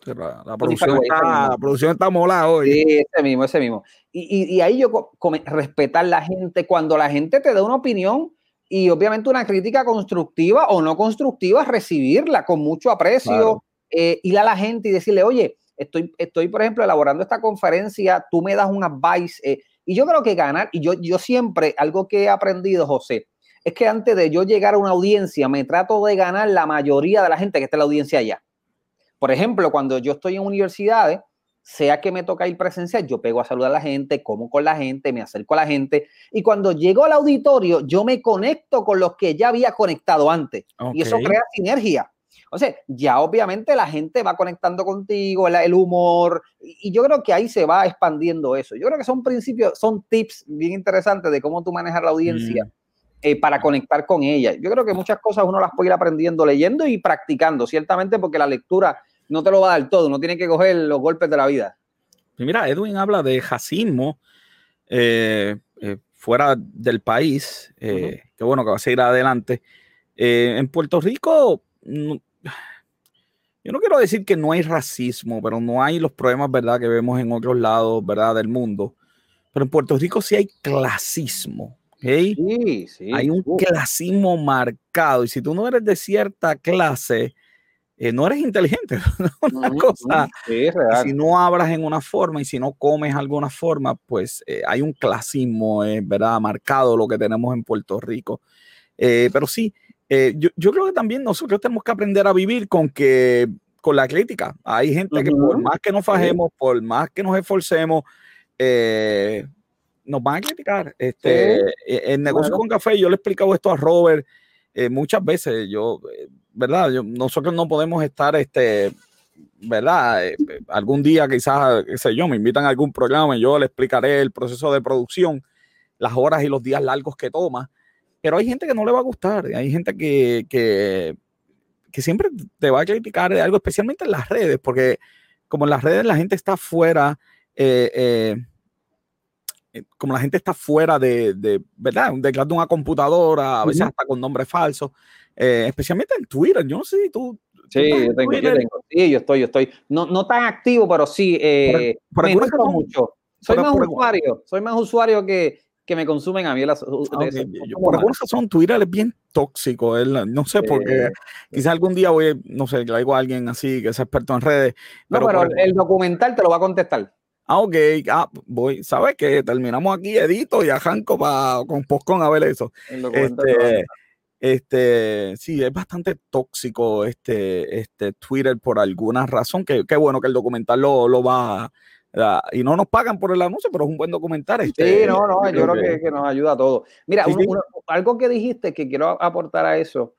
La, producción, está, la producción está mola hoy. Sí, ese mismo, ese mismo. Y, y, ahí yo respetar la gente, cuando la gente te da una opinión, y obviamente una crítica constructiva o no constructiva, recibirla con mucho aprecio, eh, ir a la gente y decirle, oye, estoy, estoy, por ejemplo, elaborando esta conferencia, tú me das un advice. Eh, y yo creo que ganar, y yo, yo siempre, algo que he aprendido, José, es que antes de yo llegar a una audiencia, me trato de ganar la mayoría de la gente que está en la audiencia allá. Por ejemplo, cuando yo estoy en universidades, sea que me toca ir presencial, yo pego a saludar a la gente, como con la gente, me acerco a la gente y cuando llego al auditorio, yo me conecto con los que ya había conectado antes y eso crea sinergia. O sea, ya obviamente la gente va conectando contigo, el, humor, y, yo creo que ahí se va expandiendo eso. Yo creo que son principios, son tips bien interesantes de cómo tú manejas la audiencia mm. eh, para conectar con ella. Yo creo que muchas cosas uno las puede ir aprendiendo leyendo y practicando, ciertamente porque la lectura no te lo va a dar todo, uno tiene que coger los golpes de la vida. Mira, Edwin habla de jacismo eh, eh, fuera del país, eh, que bueno que va a seguir adelante. en Puerto Rico, yo no quiero decir que no hay racismo, pero no hay los problemas, ¿verdad?, que vemos en otros lados, ¿verdad?, del mundo. Pero en Puerto Rico sí hay clasismo. Sí, sí. Hay un clasismo marcado y si tú no eres de cierta clase, eh, no eres inteligente. una cosa. Si no abras en una forma y si no comes alguna forma, pues eh, hay un clasismo, eh, ¿verdad? Marcado lo que tenemos en Puerto Rico. pero sí, yo, yo, creo que también nosotros tenemos que aprender a vivir con que con la crítica. Hay gente que por más que nos fajemos, por más que nos esforcemos, nos van a criticar. Este, El negocio con café, yo le he explicado esto a Robert muchas veces. Yo ¿verdad? nosotros no podemos estar, este, ¿verdad? Eh, eh, algún día quizás, qué sé yo, me invitan a algún programa y yo le explicaré el proceso de producción, las horas y los días largos que toma, pero hay gente que no le va a gustar, hay gente que, que, que siempre te va a criticar de algo, especialmente en las redes, porque como en las redes la gente está fuera, eh, como la gente está fuera de, de ¿verdad? Detrás de una computadora, a veces hasta con nombres falsos. Eh, especialmente en Twitter. Yo no sé si tú. Sí, yo tengo, yo tengo, Sí, yo estoy, yo estoy. No, no tan activo, pero sí. Eh, por, me mucho. Soy más usuario. Soy más usuario que, que me consumen a mí. Las, okay, yo, por alguna razón, Twitter es bien tóxico. no sé por qué. Quizás algún día voy, no sé, traigo a alguien así que sea experto en redes. No, pero, el documental te lo va a contestar. Ah, ok. Ah, voy, ¿sabes qué? Terminamos aquí, edito y a para con Postcon a ver eso. Este, este, sí, es bastante tóxico este, este Twitter por alguna razón. Que, qué bueno que el documental lo, lo va y no nos pagan por el anuncio, pero es un buen documental. Este, sí, no, no, yo creo que, que, nos ayuda a todos. Mira, algo que dijiste que quiero aportar a eso.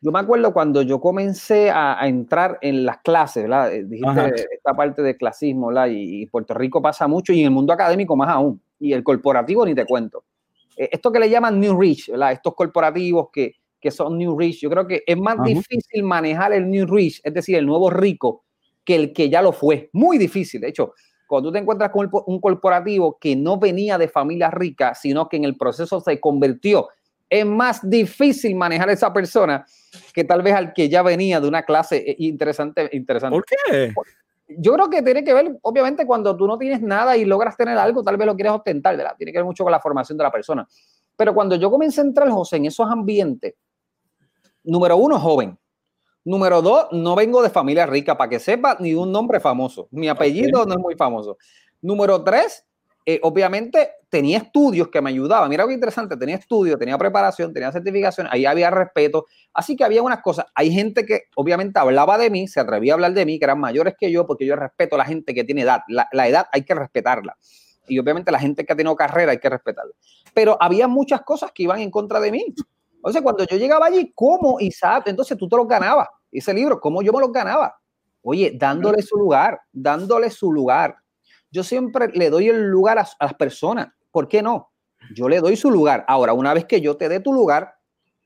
Yo me acuerdo cuando yo comencé a, entrar en las clases, ¿verdad? Eh, dijiste esta parte de clasismo, ¿verdad? Y, y Puerto Rico pasa mucho y en el mundo académico más aún. Y el corporativo ni te cuento. Eh, esto que le llaman New Rich, ¿verdad? Estos corporativos que, que son New Rich, yo creo que es más difícil manejar el New Rich, es decir, el nuevo rico, que el que ya lo fue. Muy difícil. De hecho, cuando tú te encuentras con un corporativo que no venía de familia rica, sino que en el proceso se convirtió, es más difícil manejar a esa persona que tal vez al que ya venía de una clase eh, interesante. interesante. ¿Por qué? yo creo que tiene que ver, obviamente, cuando tú no tienes nada y logras tener algo, tal vez lo quieres ostentar, ¿verdad? Tiene que ver mucho con la formación de la persona. Pero cuando yo comencé a entrar, José, en esos ambientes, número uno, joven. Número dos, no vengo de familia rica, para que sepa, ni un nombre famoso. Mi apellido no es muy famoso. Número tres, eh, obviamente tenía estudios que me ayudaban. Mira qué interesante, tenía estudios, tenía preparación, tenía certificación, ahí había respeto. Así que había unas cosas. Hay gente que obviamente hablaba de mí, se atrevía a hablar de mí, que eran mayores que yo, porque yo respeto a la gente que tiene edad. La, edad hay que respetarla. Y obviamente la gente que ha tenido carrera hay que respetarla. Pero había muchas cosas que iban en contra de mí. Entonces, cuando yo llegaba allí, ¿cómo Isaac? Entonces tú te los ganabas. Ese libro, ¿cómo yo me los ganaba? Oye, dándole su lugar, dándole su lugar yo siempre le doy el lugar a, las personas. ¿Por qué no? Yo le doy su lugar. Ahora, una vez que yo te dé tu lugar,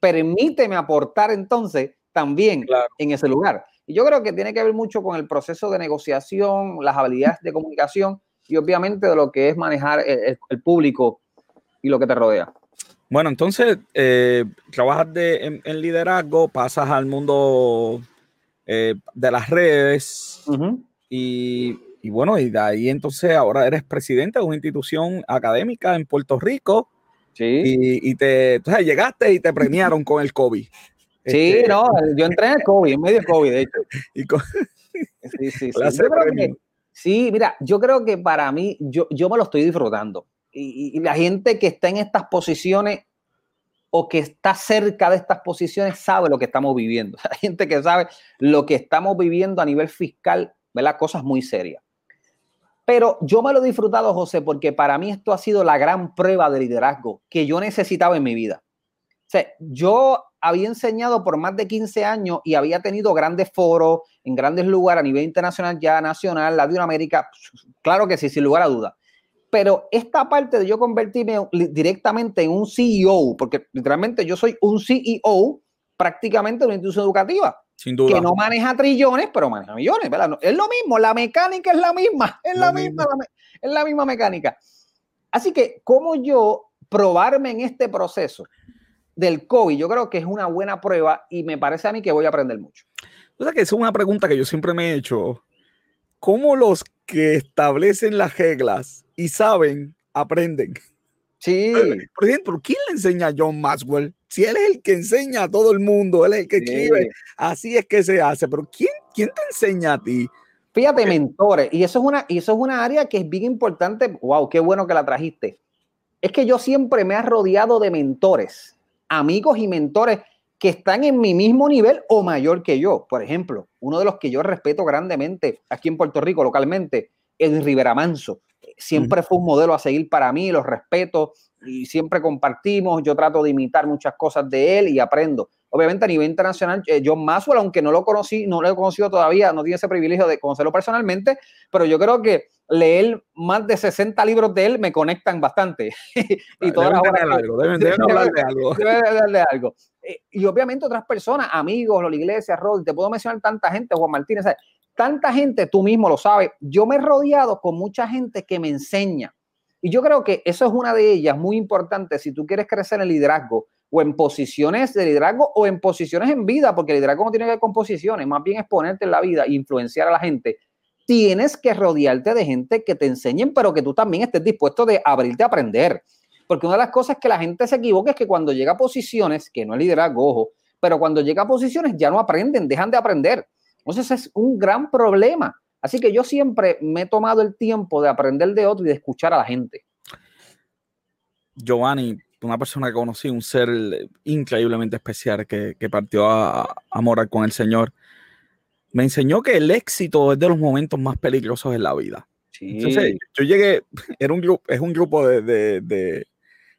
permíteme aportar entonces también en ese lugar. Y yo creo que tiene que ver mucho con el proceso de negociación, las habilidades de comunicación y obviamente de lo que es manejar el, público y lo que te rodea. Bueno, entonces eh, trabajas de, en, liderazgo, pasas al mundo eh, de las redes y y bueno, y de ahí entonces ahora eres presidente de una institución académica en Puerto Rico. Sí. Y, te, llegaste y te premiaron con el COVID. Sí, este, no, yo entré en el COVID, en medio COVID, de hecho. sí, sí, sí. sí, mira, yo creo que para mí, yo, yo me lo estoy disfrutando. Y, la gente que está en estas posiciones o que está cerca de estas posiciones sabe lo que estamos viviendo. Hay gente que sabe lo que estamos viviendo a nivel fiscal, ¿verdad? Cosas muy serias. Pero yo me lo he disfrutado, José, porque para mí esto ha sido la gran prueba de liderazgo que yo necesitaba en mi vida. O yo había enseñado por más de 15 años y había tenido grandes foros en grandes lugares a nivel internacional, ya nacional, Latinoamérica, claro que sí, sin lugar a duda. Pero esta parte de yo convertirme directamente en un CEO, porque literalmente yo soy un CEO prácticamente de una institución educativa. Que no maneja trillones, pero maneja millones, ¿verdad? Es lo mismo, la mecánica es la misma, es la misma, es la misma mecánica. Así que, ¿cómo yo probarme en este proceso del COVID? Yo creo que es una buena prueba y me parece a mí que voy a aprender mucho. O sea, que es una pregunta que yo siempre me he hecho. ¿Cómo los que establecen las reglas y saben, aprenden? Sí. Por ejemplo, ¿quién le enseña a John Maxwell? Si él es el que enseña a todo el mundo, él es el que escribe, así es que se hace. Pero ¿quién, quién te enseña a ti? Fíjate, mentores, y eso es una, y eso es una área que es bien importante. Wow, qué bueno que la trajiste. Es que yo siempre me he rodeado de mentores, amigos y mentores que están en mi mismo nivel o mayor que yo. Por ejemplo, uno de los que yo respeto grandemente aquí en Puerto Rico localmente, es Rivera Manso siempre fue un modelo a seguir para mí, lo respeto y siempre compartimos. Yo trato de imitar muchas cosas de él y aprendo. Obviamente a nivel internacional, eh, John Maxwell, aunque no lo conocí, no lo he conocido todavía, no tiene ese privilegio de conocerlo personalmente, pero yo creo que leer más de 60 libros de él me conectan bastante. y todas deben algo, deben, hablar de algo. Deben de algo. Eh, y obviamente otras personas, amigos, la iglesia, Rod, te puedo mencionar tanta gente, Juan Martínez, tanta gente, tú mismo lo sabes, yo me he rodeado con mucha gente que me enseña. Y yo creo que eso es una de ellas muy importante si tú quieres crecer en liderazgo o en posiciones de liderazgo o en posiciones en vida, porque el liderazgo no tiene que ver con posiciones, más bien es ponerte en la vida e influenciar a la gente. Tienes que rodearte de gente que te enseñen, pero que tú también estés dispuesto de abrirte a aprender. Porque una de las cosas que la gente se equivoca es que cuando llega a posiciones, que no es liderazgo, ojo, pero cuando llega a posiciones ya no aprenden, dejan de aprender. Entonces es un gran problema. Así que yo siempre me he tomado el tiempo de aprender de otro y de escuchar a la gente. Giovanni, una persona que conocí, un ser increíblemente especial que, partió a, morar con el Señor, me enseñó que el éxito es de los momentos más peligrosos en la vida. Entonces, yo llegué, era un grupo, es un grupo de,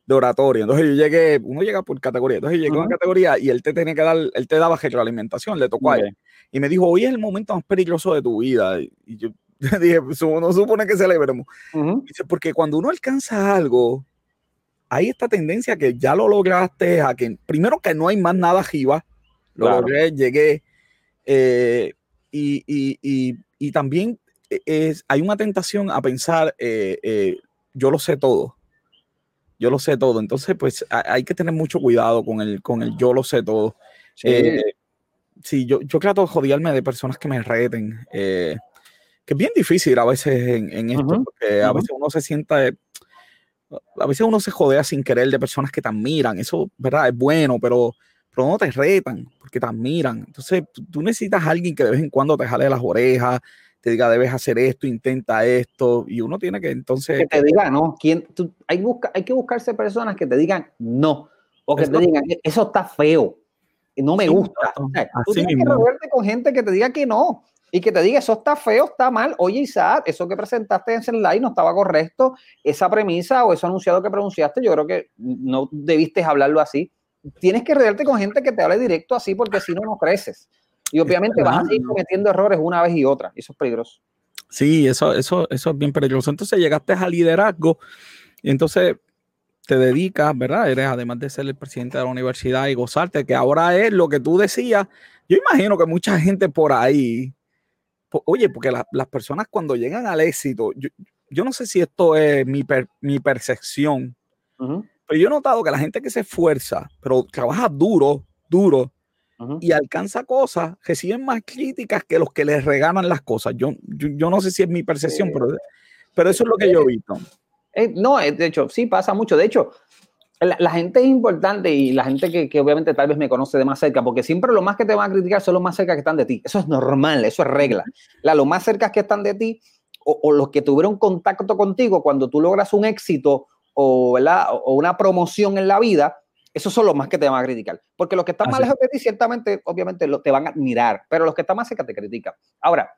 oratorio. Entonces yo llegué, uno llega por categoría. Entonces yo llegué a una categoría y él te tenía que dar, él te daba retroalimentación, le tocó a él y me dijo, hoy es el momento más peligroso de tu vida. Y yo dije, pues, no supone que celebremos. Dice, porque cuando uno alcanza algo, hay esta tendencia que ya lo lograste, a que primero que no hay más nada arriba, lo logré, llegué, eh, y, y, y, también es, hay una tentación a pensar, eh, eh, yo lo sé todo, yo lo sé todo, entonces pues hay que tener mucho cuidado con el, con el yo lo sé todo. Sí sí, yo, yo trato de jodiarme de personas que me reten, eh, que es bien difícil a veces en, esto, porque a veces uno se sienta, a veces uno se jodea sin querer de personas que te admiran, eso, ¿verdad? Es bueno, pero, pero no te retan, porque te admiran. Entonces, tú necesitas a alguien que de vez en cuando te jale las orejas, te diga, debes hacer esto, intenta esto, y uno tiene que entonces... Que te diga, ¿no? ¿Quién, hay, busca, hay que buscarse personas que te digan no, o que te digan, eso está feo no me gusta. tú tienes que moverte con gente que te diga que no y que te diga eso está feo, está mal. Oye, Isaac, eso que presentaste en ese live no estaba correcto. Esa premisa o eso anunciado que pronunciaste, yo creo que no debiste hablarlo así. Tienes que rodearte con gente que te hable directo así porque si no, no creces. Y obviamente vas a seguir cometiendo errores una vez y otra. Eso es peligroso. Sí, eso, eso, eso es bien peligroso. Entonces llegaste a liderazgo y entonces te dedicas, ¿verdad? Eres además de ser el presidente de la universidad y gozarte, que ahora es lo que tú decías. Yo imagino que mucha gente por ahí, oye, porque las personas cuando llegan al éxito, yo, no sé si esto es mi, mi percepción, pero yo he notado que la gente que se esfuerza, pero trabaja duro, duro, y alcanza cosas, reciben más críticas que los que les regalan las cosas. Yo, yo, no sé si es mi percepción, pero, pero eso es lo que yo he visto. Eh, no, eh, de hecho, sí pasa mucho. De hecho, la, gente es importante y la gente que, obviamente tal vez me conoce de más cerca, porque siempre lo más que te van a criticar son los más cerca que están de ti. Eso es normal, eso es regla. La, los más cerca que están de ti o, los que tuvieron contacto contigo cuando tú logras un éxito o, o una promoción en la vida, esos son los más que te van a criticar. Porque los que están más lejos de ti, ciertamente, obviamente, te van a admirar, pero los que están más cerca te critican. Ahora,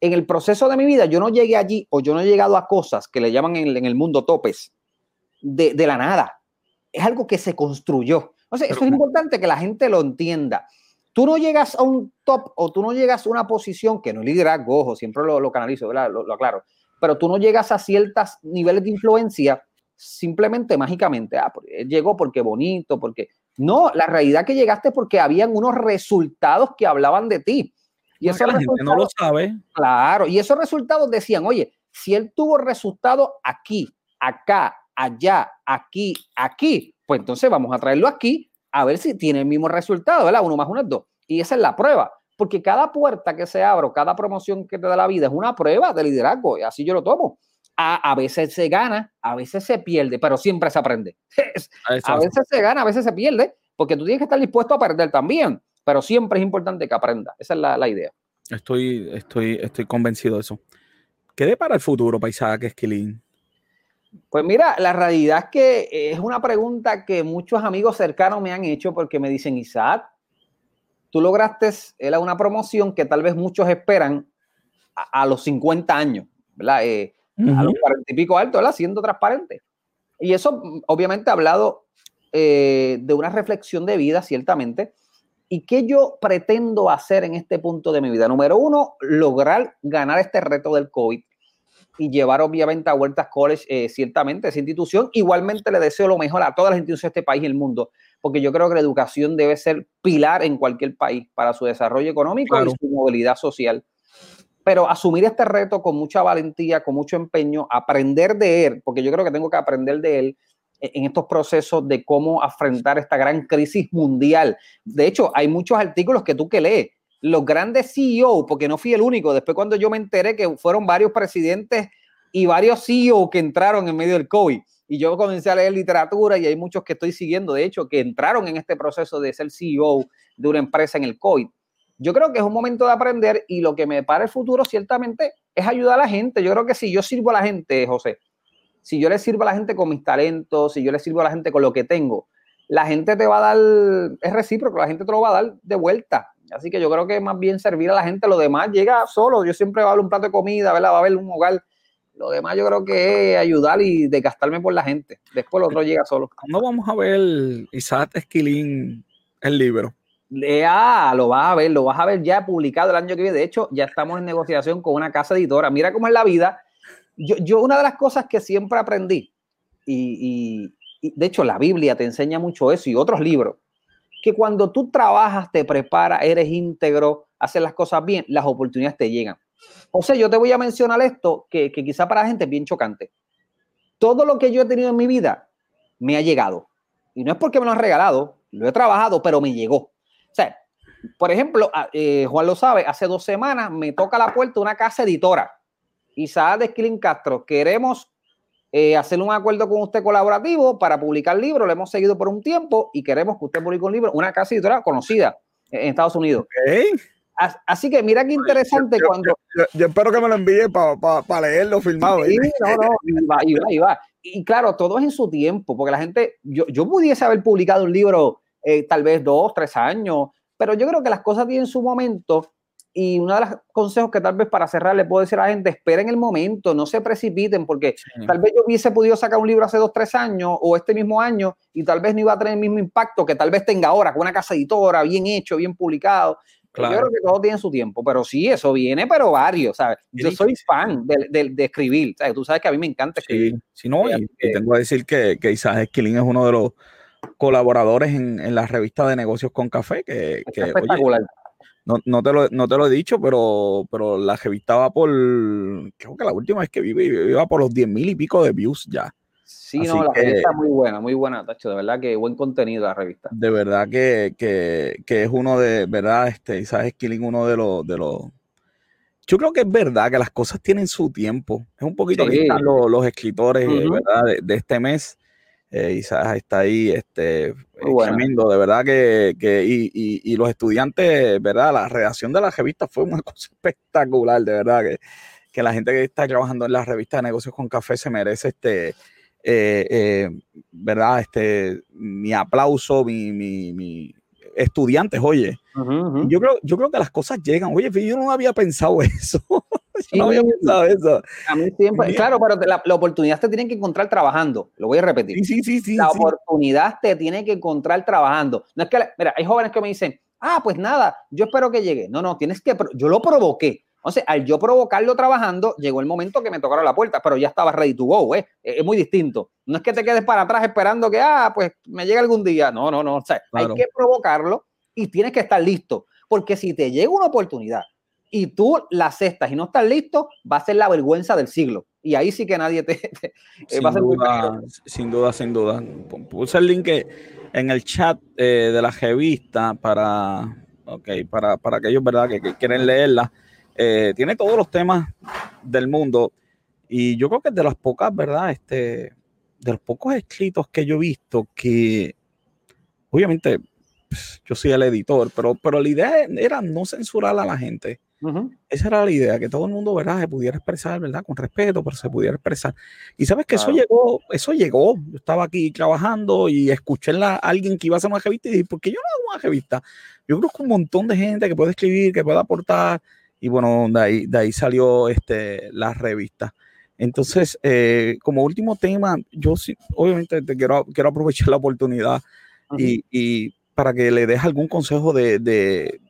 en el proceso de mi vida yo no llegué allí o yo no he llegado a cosas que le llaman en, el mundo topes de, la nada. Es algo que se construyó. Sea, eso es importante que la gente lo entienda. Tú no llegas a un top o tú no llegas a una posición que no es liderazgo, ojo, siempre lo, lo canalizo, Lo, lo, aclaro, pero tú no llegas a ciertos niveles de influencia simplemente mágicamente. Ah, llegó porque bonito, porque... No, la realidad que llegaste porque habían unos resultados que hablaban de ti. Y eso la gente no lo sabe. Claro, y esos resultados decían, oye, si él tuvo resultados aquí, acá, allá, aquí, aquí, pues entonces vamos a traerlo aquí a ver si tiene el mismo resultado, ¿verdad? Uno más uno es dos. Y esa es la prueba, porque cada puerta que se abre, cada promoción que te da la vida es una prueba de liderazgo, y así yo lo tomo. A, veces se gana, a veces se pierde, pero siempre se aprende. a veces se gana, a veces se pierde, porque tú tienes que estar dispuesto a perder también, pero siempre es importante que aprenda. Esa es la, idea. Estoy, estoy, estoy convencido de eso. ¿Qué para el futuro, Paisaje Esquilín? Pues mira, la realidad es que es una pregunta que muchos amigos cercanos me han hecho porque me dicen, Isaac, tú lograste una promoción que tal vez muchos esperan a, los 50 años, ¿verdad? Eh, a los 40 y pico alto, ¿verdad? Siendo transparente. Y eso obviamente ha hablado eh, de una reflexión de vida, ciertamente. ¿Y qué yo pretendo hacer en este punto de mi vida? Número uno, lograr ganar este reto del COVID y llevar obviamente a Huertas College, eh, ciertamente, esa institución. Igualmente le deseo lo mejor a todas las instituciones de este país y el mundo, porque yo creo que la educación debe ser pilar en cualquier país para su desarrollo económico y su movilidad social. Pero asumir este reto con mucha valentía, con mucho empeño, aprender de él, porque yo creo que tengo que aprender de él e, en estos procesos de cómo afrontar esta gran crisis mundial. De hecho, hay muchos artículos que tú que lees, los grandes CEO, porque no fui el único, después cuando yo me enteré que fueron varios presidentes y varios CEO que entraron en medio del COVID, y yo comencé a leer literatura y hay muchos que estoy siguiendo, de hecho, que entraron en este proceso de ser CEO de una empresa en el COVID. Yo creo que es un momento de aprender y lo que me para el futuro ciertamente es ayudar a la gente. Yo creo que si yo sirvo a la gente, José, si yo le sirvo a la gente con mis talentos, si yo le sirvo a la gente con lo que tengo, la gente te va a dar, es recíproco, la gente te lo va a dar de vuelta. Así que yo creo que más bien servir a la gente, lo demás llega solo. Yo siempre va a haber un plato de comida, ¿verdad? va a haber un hogar. Lo demás yo creo que es ayudar y desgastarme por la gente. Después lo otro llega solo. ¿Cuándo vamos a ver Isaac Esquilín el libro? Ah, lo vas a ver, lo vas a ver ya publicado el año que viene. De hecho, ya estamos en negociación con una casa editora. Mira cómo es la vida. Yo, yo una de las cosas que siempre aprendí, y, de hecho la Biblia te enseña mucho eso y otros libros, que cuando tú trabajas, te preparas, eres íntegro, haces las cosas bien, las oportunidades te llegan. O sea, yo te voy a mencionar esto que, quizá para la gente es bien chocante. Todo lo que yo he tenido en mi vida me ha llegado. Y no es porque me lo han regalado, lo he trabajado, pero me llegó. Sea, por ejemplo, eh, Juan lo sabe, hace dos semanas me toca la puerta una casa editora. Isaac de Esquilín Castro, queremos eh, hacer un acuerdo con usted colaborativo para publicar libros. Lo hemos seguido por un tiempo y queremos que usted publique un libro, una casa editorial conocida en Estados Unidos. Así que mira qué interesante cuando. Yo, espero que me lo envíe para leerlo filmado. Sí, no, no, y va, y va, y va. Y claro, todo es en su tiempo, porque la gente, yo, yo pudiese haber publicado un libro eh, tal vez dos, tres años, pero yo creo que las cosas tienen su momento y uno de los consejos que tal vez para cerrar le puedo decir a la gente, esperen el momento, no se precipiten, porque tal vez yo hubiese podido sacar un libro hace dos, tres años o este mismo año y tal vez no iba a tener el mismo impacto que tal vez tenga ahora, con una casa editora, bien hecho, bien publicado. Yo creo que todo tiene su tiempo, pero sí, eso viene, pero varios, ¿sabes? Yo soy fan de, de, escribir, ¿sabes? Tú sabes que a mí me encanta escribir. Sí, no, y, tengo que decir que, que Isaac Esquilín es uno de los colaboradores en, en la revista de negocios con café, que, que espectacular. No, no, te lo, no te lo he dicho, pero, pero la revista va por, creo que la última vez que vi, iba por los 10 mil y pico de views ya. Sí, no, la revista muy buena, muy buena, Tacho, de verdad que buen contenido la revista. De verdad que, que, que es uno de, verdad, este, Isaac Skilling, uno de los, de los, yo creo que es verdad que las cosas tienen su tiempo. Es un poquito que están los, los escritores, ¿verdad? De, de, este mes eh, Isaac está ahí, este, tremendo, de verdad que, que y, y, y, los estudiantes, ¿verdad? La redacción de la revista fue una cosa espectacular, de verdad, que, que la gente que está trabajando en la revista de negocios con café se merece este, eh, eh, ¿verdad? Este, mi aplauso, mi, mi, mi estudiantes, oye. Yo, creo, yo creo que las cosas llegan. Oye, yo no había pensado eso. no había pensado eso. A mí siempre, claro, pero la, oportunidad te tiene que encontrar trabajando. Lo voy a repetir. Sí, sí, sí. La oportunidad te tiene que encontrar trabajando. No es que, mira, hay jóvenes que me dicen, ah, pues nada, yo espero que llegue. No, no, tienes que, yo lo provoqué. Entonces, al yo provocarlo trabajando, llegó el momento que me tocaron la puerta, pero ya estaba ready to go, ¿eh? Es muy distinto. No es que te quedes para atrás esperando que, ah, pues me llegue algún día. No, no, no. O sea, hay que provocarlo y tienes que estar listo. Porque si te llega una oportunidad y tú la aceptas y no estás listo, va a ser la vergüenza del siglo. Y ahí sí que nadie te, sin va a ser duda, Sin duda, sin duda. Puse el link en el chat eh, de la revista para, okay, para, para aquellos ¿verdad? que quieren leerla. Eh, tiene todos los temas del mundo Y yo creo que es de las pocas, ¿verdad? Este, de los pocos escritos que yo he visto que, obviamente, pues, yo soy el editor, pero, pero la idea era no censurar a la gente. Esa era la idea, que todo el mundo, ¿verdad? Se pudiera expresar, ¿verdad? Con respeto, pero se pudiera expresar. Y sabes que eso llegó, eso llegó. Yo estaba aquí trabajando y escuché a alguien que iba a hacer una revista y dije, ¿por qué yo no hago una revista? Yo creo que un montón de gente que puede escribir, que puede aportar. Y bueno, de ahí, de ahí salió este, la revista. Entonces, eh, como último tema, yo sí, obviamente te quiero, quiero aprovechar la oportunidad y, y, para que le des algún consejo de, de,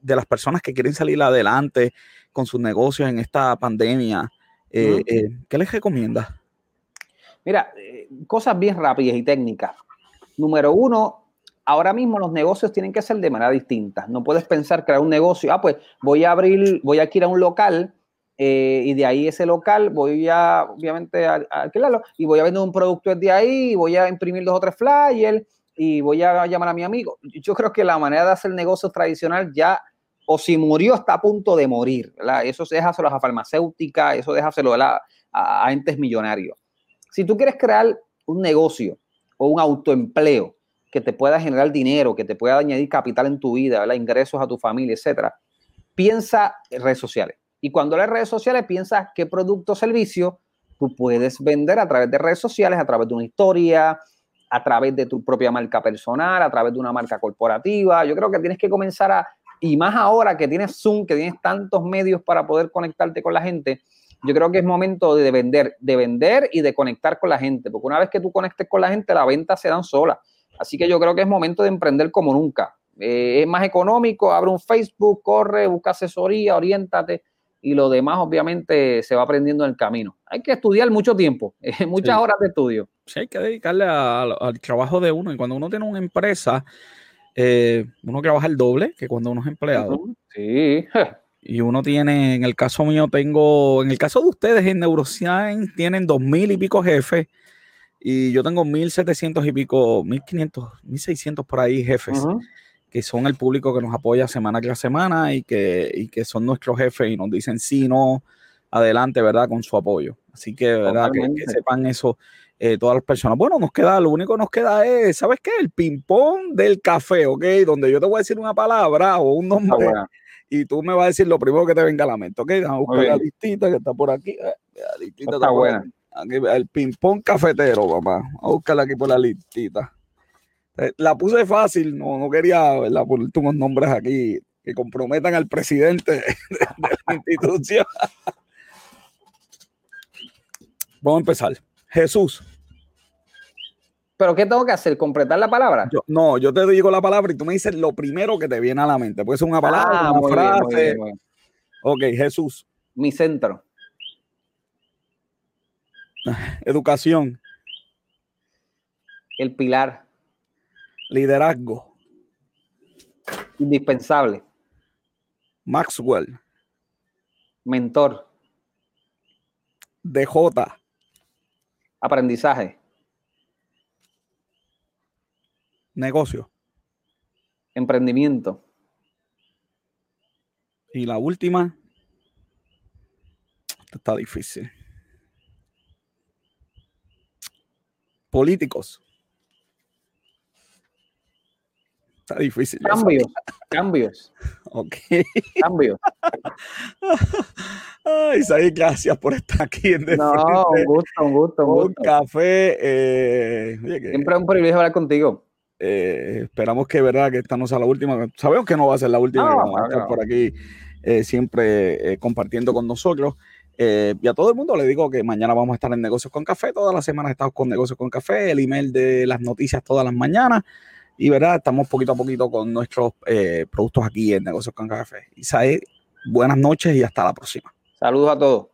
de, las personas que quieren salir adelante con sus negocios en esta pandemia. Eh, eh, ¿Qué les recomiendas? Mira, cosas bien rápidas y técnicas. Número uno, ahora mismo los negocios tienen que ser de manera distinta. No puedes pensar crear un negocio, ah, pues voy a abrir, voy a ir a un local eh, y de ahí ese local voy a, obviamente, a, alquilarlo y voy a vender un producto desde ahí, voy a imprimir dos o tres flyers y voy a llamar a mi amigo. Yo creo que la manera de hacer negocio tradicional ya, o si murió, está a punto de morir. ¿verdad? Eso déjaselo a farmacéutica, eso déjaselo a, a entes millonarios. Si tú quieres crear un negocio o un autoempleo que te pueda generar dinero, que te pueda añadir capital en tu vida, ingresos a tu familia, etcétera, piensa en redes sociales y cuando las redes sociales piensas qué producto o servicio tú puedes vender a través de redes sociales, a través de una historia, a través de tu propia marca personal, a través de una marca corporativa. Yo creo que tienes que comenzar a, y más ahora que tienes Zoom, que tienes tantos medios para poder conectarte con la gente, yo creo que es momento de vender, de vender y de conectar con la gente, porque una vez que tú conectes con la gente, la venta se dan sola. Así que yo creo que es momento de emprender como nunca. Eh, es más económico, abre un Facebook, corre, busca asesoría, oriéntate y lo demás obviamente se va aprendiendo en el camino. Hay que estudiar mucho tiempo, muchas horas de estudio. Sí, hay que dedicarle al trabajo de uno y cuando uno tiene una empresa, eh, uno trabaja el doble que cuando uno es empleado. Sí. Y uno tiene, en el caso mío tengo, en el caso de ustedes en Neuroscience tienen dos mil y pico jefes y yo tengo mil setecientos y pico, mil quinientos, mil seiscientos por ahí jefes que son el público que nos apoya semana tras semana y que, que son nuestros jefes y nos dicen sí, no, adelante, ¿verdad? Con su apoyo. Así que, ¿verdad? Que, sepan eso eh, todas las personas. Bueno, nos queda, lo único que nos queda es, ¿sabes qué? El ping-pong del café, ¿ok? Donde yo te voy a decir una palabra o un nombre y tú me vas a decir lo primero que te venga a la mente, ¿ok? Vamos a buscar la listita que está por aquí. Eh, la listita está, buena. El ping-pong cafetero, papá. Vamos a buscarla aquí por la listita. Eh, la puse fácil, no, no quería ¿verdad? poner unos nombres aquí que comprometan al presidente de, la institución. Vamos a empezar. Jesús. ¿Pero qué tengo que hacer? ¿Completar la palabra? no, yo te digo la palabra y tú me dices lo primero que te viene a la mente. Puede ser una palabra, ah, una frase. ok, Jesús. Mi centro. Educación. El pilar. Liderazgo. Indispensable. Maxwell. Mentor. DJ. Aprendizaje. Negocio. Emprendimiento. Y la última. está difícil. Políticos. difícil. Cambios, cambios. Ok. Cambios. Ay, gracias por estar aquí en No, un gusto, un gusto, un gusto. café. Eh, Siempre es un privilegio hablar contigo. Eh, esperamos que, verdad, que esta no sea la última. Sabemos que no va a ser la última. vamos a estar por aquí eh, siempre compartiendo con nosotros. Y a todo el mundo le digo que mañana vamos a estar en Negocios con Café. Todas las semanas estamos con Negocios con Café. El email de las noticias todas las mañanas. Y verdad, estamos poquito a poquito con nuestros eh, productos aquí en Negocios con Café. Isaí, buenas noches y hasta la próxima. Saludos a todos.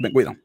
Te cuidan.